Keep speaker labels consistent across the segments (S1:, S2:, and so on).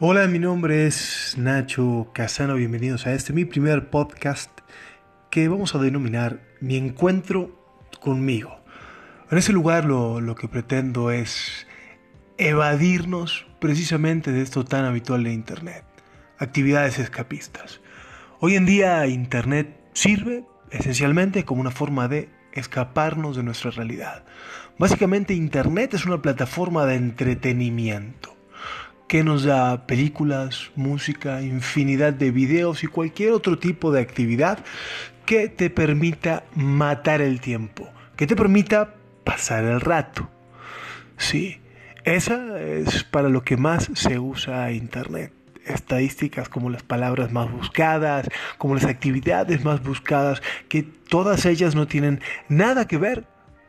S1: Hola, mi nombre es Nacho Casano, bienvenidos a este mi primer podcast que vamos a denominar Mi encuentro conmigo. En ese lugar lo, lo que pretendo es evadirnos precisamente de esto tan habitual de Internet, actividades escapistas. Hoy en día Internet sirve esencialmente como una forma de escaparnos de nuestra realidad. Básicamente Internet es una plataforma de entretenimiento que nos da películas, música, infinidad de videos y cualquier otro tipo de actividad que te permita matar el tiempo, que te permita pasar el rato. Sí, esa es para lo que más se usa Internet estadísticas como las palabras más buscadas, como las actividades más buscadas, que todas ellas no tienen nada que ver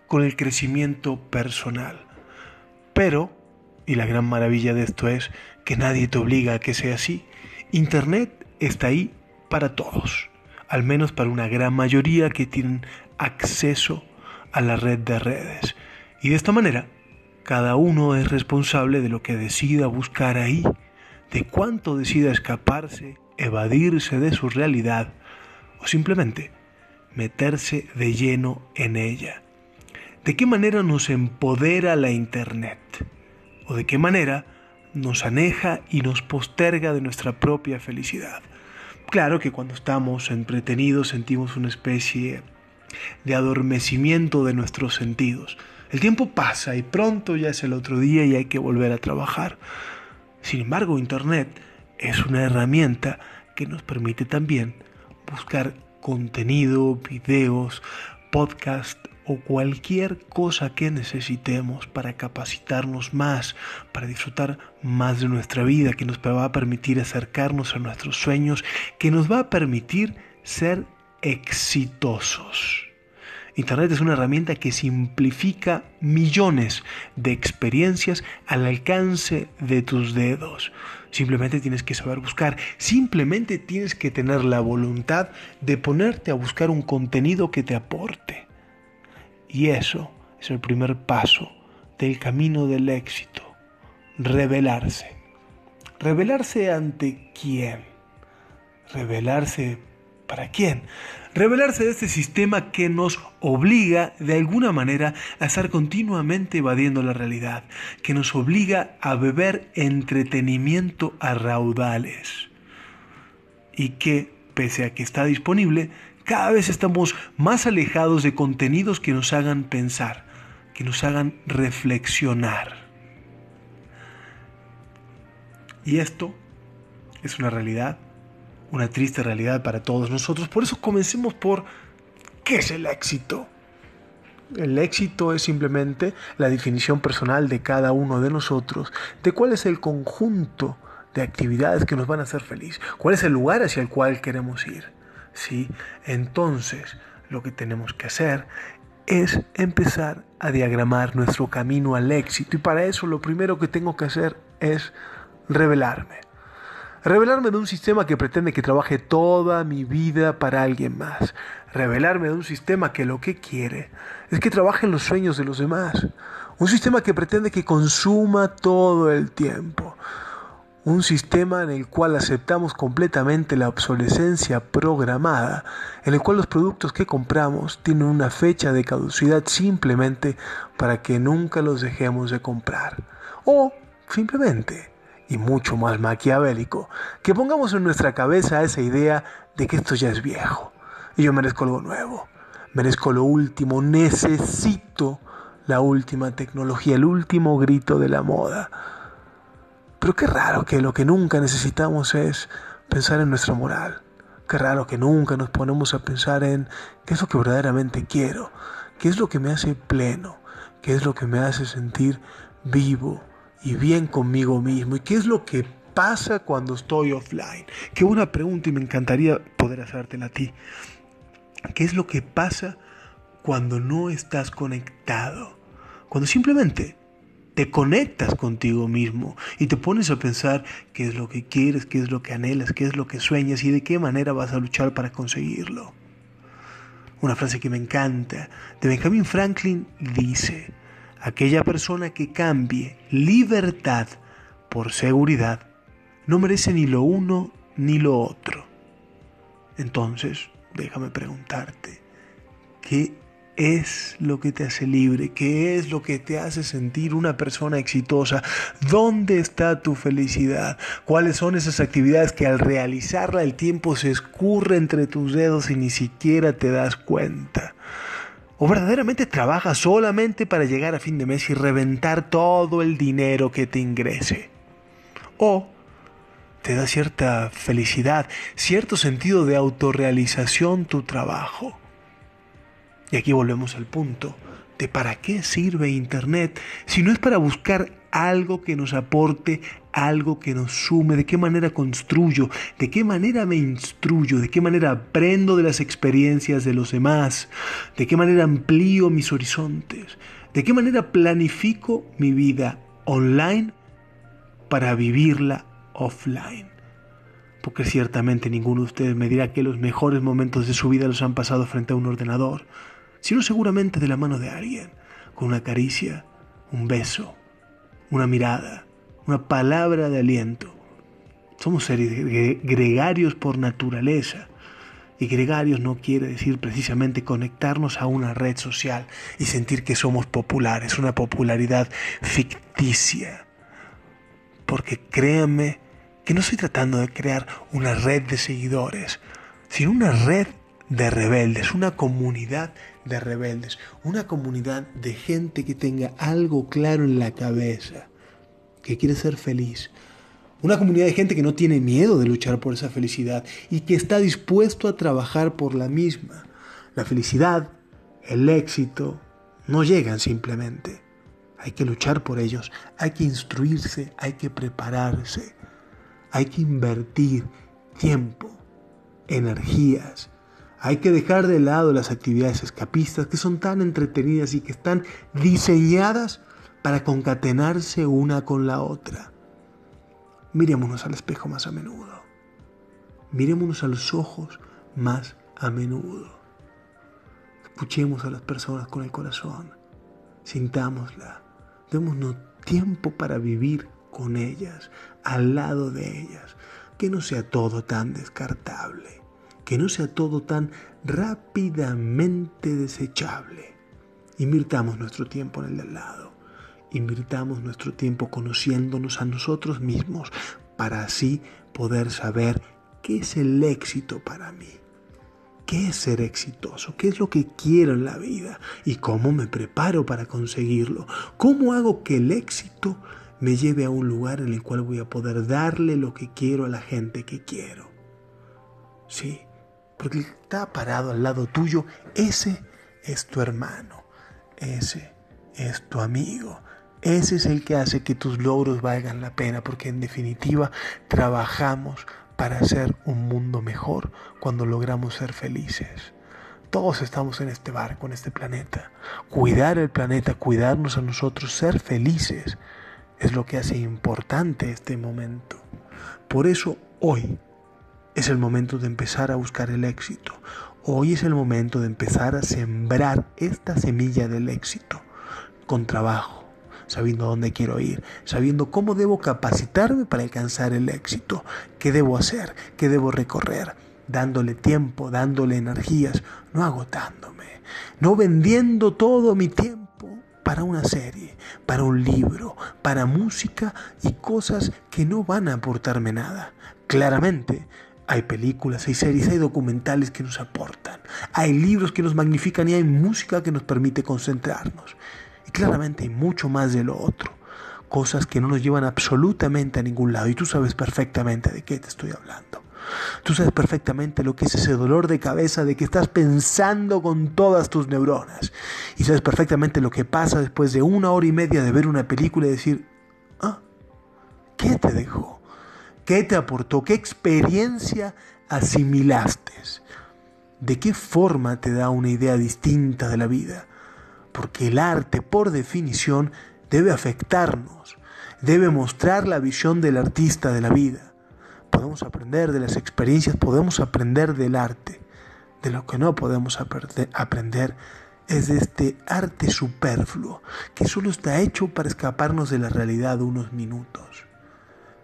S1: con el crecimiento personal. Pero, y la gran maravilla de esto es que nadie te obliga a que sea así, Internet está ahí para todos, al menos para una gran mayoría que tienen acceso a la red de redes. Y de esta manera, cada uno es responsable de lo que decida buscar ahí de cuánto decida escaparse, evadirse de su realidad o simplemente meterse de lleno en ella. ¿De qué manera nos empodera la Internet? ¿O de qué manera nos aneja y nos posterga de nuestra propia felicidad? Claro que cuando estamos entretenidos sentimos una especie de adormecimiento de nuestros sentidos. El tiempo pasa y pronto ya es el otro día y hay que volver a trabajar. Sin embargo, Internet es una herramienta que nos permite también buscar contenido, videos, podcast o cualquier cosa que necesitemos para capacitarnos más, para disfrutar más de nuestra vida, que nos va a permitir acercarnos a nuestros sueños, que nos va a permitir ser exitosos. Internet es una herramienta que simplifica millones de experiencias al alcance de tus dedos. Simplemente tienes que saber buscar, simplemente tienes que tener la voluntad de ponerte a buscar un contenido que te aporte. Y eso es el primer paso del camino del éxito, revelarse. ¿Revelarse ante quién? Revelarse ¿Para quién? Revelarse de este sistema que nos obliga de alguna manera a estar continuamente evadiendo la realidad, que nos obliga a beber entretenimiento a raudales y que, pese a que está disponible, cada vez estamos más alejados de contenidos que nos hagan pensar, que nos hagan reflexionar. Y esto es una realidad una triste realidad para todos nosotros. Por eso comencemos por ¿qué es el éxito? El éxito es simplemente la definición personal de cada uno de nosotros de cuál es el conjunto de actividades que nos van a hacer feliz, cuál es el lugar hacia el cual queremos ir. ¿Sí? Entonces, lo que tenemos que hacer es empezar a diagramar nuestro camino al éxito y para eso lo primero que tengo que hacer es revelarme. Revelarme de un sistema que pretende que trabaje toda mi vida para alguien más. Revelarme de un sistema que lo que quiere es que trabaje en los sueños de los demás. Un sistema que pretende que consuma todo el tiempo. Un sistema en el cual aceptamos completamente la obsolescencia programada, en el cual los productos que compramos tienen una fecha de caducidad simplemente para que nunca los dejemos de comprar. O simplemente y mucho más maquiavélico, que pongamos en nuestra cabeza esa idea de que esto ya es viejo y yo merezco algo nuevo, merezco lo último, necesito la última tecnología, el último grito de la moda. Pero qué raro que lo que nunca necesitamos es pensar en nuestra moral. Qué raro que nunca nos ponemos a pensar en qué es lo que verdaderamente quiero, qué es lo que me hace pleno, qué es lo que me hace sentir vivo, y bien conmigo mismo. ¿Y qué es lo que pasa cuando estoy offline? Qué buena pregunta y me encantaría poder hacértela a ti. ¿Qué es lo que pasa cuando no estás conectado? Cuando simplemente te conectas contigo mismo y te pones a pensar qué es lo que quieres, qué es lo que anhelas, qué es lo que sueñas y de qué manera vas a luchar para conseguirlo. Una frase que me encanta de Benjamin Franklin dice, Aquella persona que cambie libertad por seguridad no merece ni lo uno ni lo otro. Entonces, déjame preguntarte, ¿qué es lo que te hace libre? ¿Qué es lo que te hace sentir una persona exitosa? ¿Dónde está tu felicidad? ¿Cuáles son esas actividades que al realizarla el tiempo se escurre entre tus dedos y ni siquiera te das cuenta? ¿O verdaderamente trabajas solamente para llegar a fin de mes y reventar todo el dinero que te ingrese? ¿O te da cierta felicidad, cierto sentido de autorrealización tu trabajo? Y aquí volvemos al punto de para qué sirve Internet si no es para buscar algo que nos aporte, algo que nos sume, de qué manera construyo, de qué manera me instruyo, de qué manera aprendo de las experiencias de los demás, de qué manera amplío mis horizontes, de qué manera planifico mi vida online para vivirla offline. Porque ciertamente ninguno de ustedes me dirá que los mejores momentos de su vida los han pasado frente a un ordenador sino seguramente de la mano de alguien, con una caricia, un beso, una mirada, una palabra de aliento. Somos seres gregarios por naturaleza. Y gregarios no quiere decir precisamente conectarnos a una red social y sentir que somos populares, una popularidad ficticia. Porque créanme que no estoy tratando de crear una red de seguidores, sino una red de rebeldes, una comunidad de rebeldes, una comunidad de gente que tenga algo claro en la cabeza, que quiere ser feliz. Una comunidad de gente que no tiene miedo de luchar por esa felicidad y que está dispuesto a trabajar por la misma. La felicidad, el éxito, no llegan simplemente. Hay que luchar por ellos, hay que instruirse, hay que prepararse, hay que invertir tiempo, energías, hay que dejar de lado las actividades escapistas que son tan entretenidas y que están diseñadas para concatenarse una con la otra. Mirémonos al espejo más a menudo. Mirémonos a los ojos más a menudo. Escuchemos a las personas con el corazón. Sintámosla. Démonos tiempo para vivir con ellas, al lado de ellas. Que no sea todo tan descartable que no sea todo tan rápidamente desechable. Invirtamos nuestro tiempo en el de lado. Invirtamos nuestro tiempo conociéndonos a nosotros mismos para así poder saber qué es el éxito para mí. ¿Qué es ser exitoso? ¿Qué es lo que quiero en la vida? ¿Y cómo me preparo para conseguirlo? ¿Cómo hago que el éxito me lleve a un lugar en el cual voy a poder darle lo que quiero a la gente que quiero? Sí, porque está parado al lado tuyo, ese es tu hermano, ese es tu amigo, ese es el que hace que tus logros valgan la pena, porque en definitiva trabajamos para hacer un mundo mejor cuando logramos ser felices. Todos estamos en este barco, en este planeta. Cuidar el planeta, cuidarnos a nosotros, ser felices, es lo que hace importante este momento. Por eso hoy es el momento de empezar a buscar el éxito. Hoy es el momento de empezar a sembrar esta semilla del éxito con trabajo, sabiendo dónde quiero ir, sabiendo cómo debo capacitarme para alcanzar el éxito, qué debo hacer, qué debo recorrer, dándole tiempo, dándole energías, no agotándome, no vendiendo todo mi tiempo para una serie, para un libro, para música y cosas que no van a aportarme nada. Claramente, hay películas, hay series, hay documentales que nos aportan, hay libros que nos magnifican y hay música que nos permite concentrarnos. Y claramente hay mucho más de lo otro, cosas que no nos llevan absolutamente a ningún lado y tú sabes perfectamente de qué te estoy hablando. Tú sabes perfectamente lo que es ese dolor de cabeza de que estás pensando con todas tus neuronas. Y sabes perfectamente lo que pasa después de una hora y media de ver una película y decir, ah, ¿qué te dejó? ¿Qué te aportó? ¿Qué experiencia asimilaste? ¿De qué forma te da una idea distinta de la vida? Porque el arte, por definición, debe afectarnos, debe mostrar la visión del artista de la vida. Podemos aprender de las experiencias, podemos aprender del arte. De lo que no podemos aprender es de este arte superfluo que solo está hecho para escaparnos de la realidad unos minutos.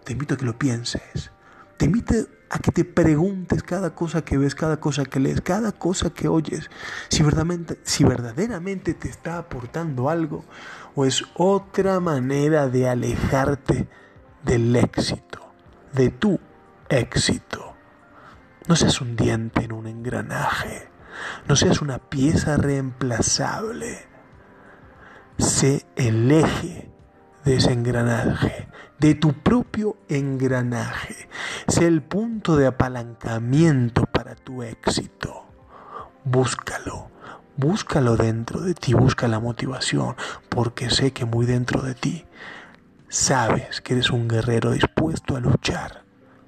S1: Te invito a que lo pienses. Te invito a que te preguntes cada cosa que ves, cada cosa que lees, cada cosa que oyes, si verdaderamente, si verdaderamente te está aportando algo o es otra manera de alejarte del éxito, de tu éxito. No seas un diente en un engranaje, no seas una pieza reemplazable. Sé el eje de ese engranaje, de tu propio engranaje. Sé el punto de apalancamiento para tu éxito. Búscalo, búscalo dentro de ti, busca la motivación, porque sé que muy dentro de ti sabes que eres un guerrero dispuesto a luchar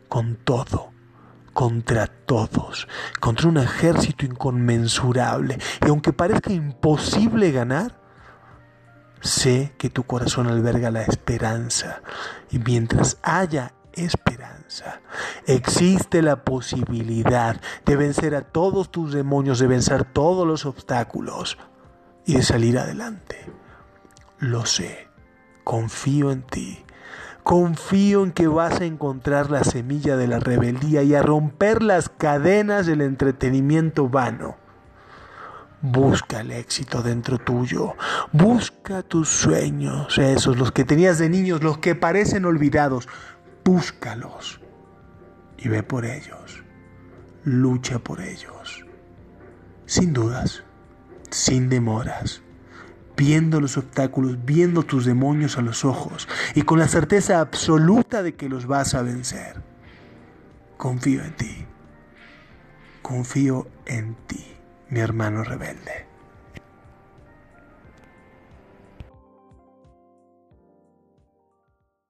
S1: con todo contra todos, contra un ejército inconmensurable. Y aunque parezca imposible ganar, Sé que tu corazón alberga la esperanza y mientras haya esperanza, existe la posibilidad de vencer a todos tus demonios, de vencer todos los obstáculos y de salir adelante. Lo sé, confío en ti. Confío en que vas a encontrar la semilla de la rebeldía y a romper las cadenas del entretenimiento vano Busca el éxito dentro tuyo. Busca tus sueños, esos, los que tenías de niños, los que parecen olvidados. Búscalos y ve por ellos. Lucha por ellos. Sin dudas, sin demoras, viendo los obstáculos, viendo tus demonios a los ojos y con la certeza absoluta de que los vas a vencer. Confío en ti. Confío en ti mi hermano rebelde.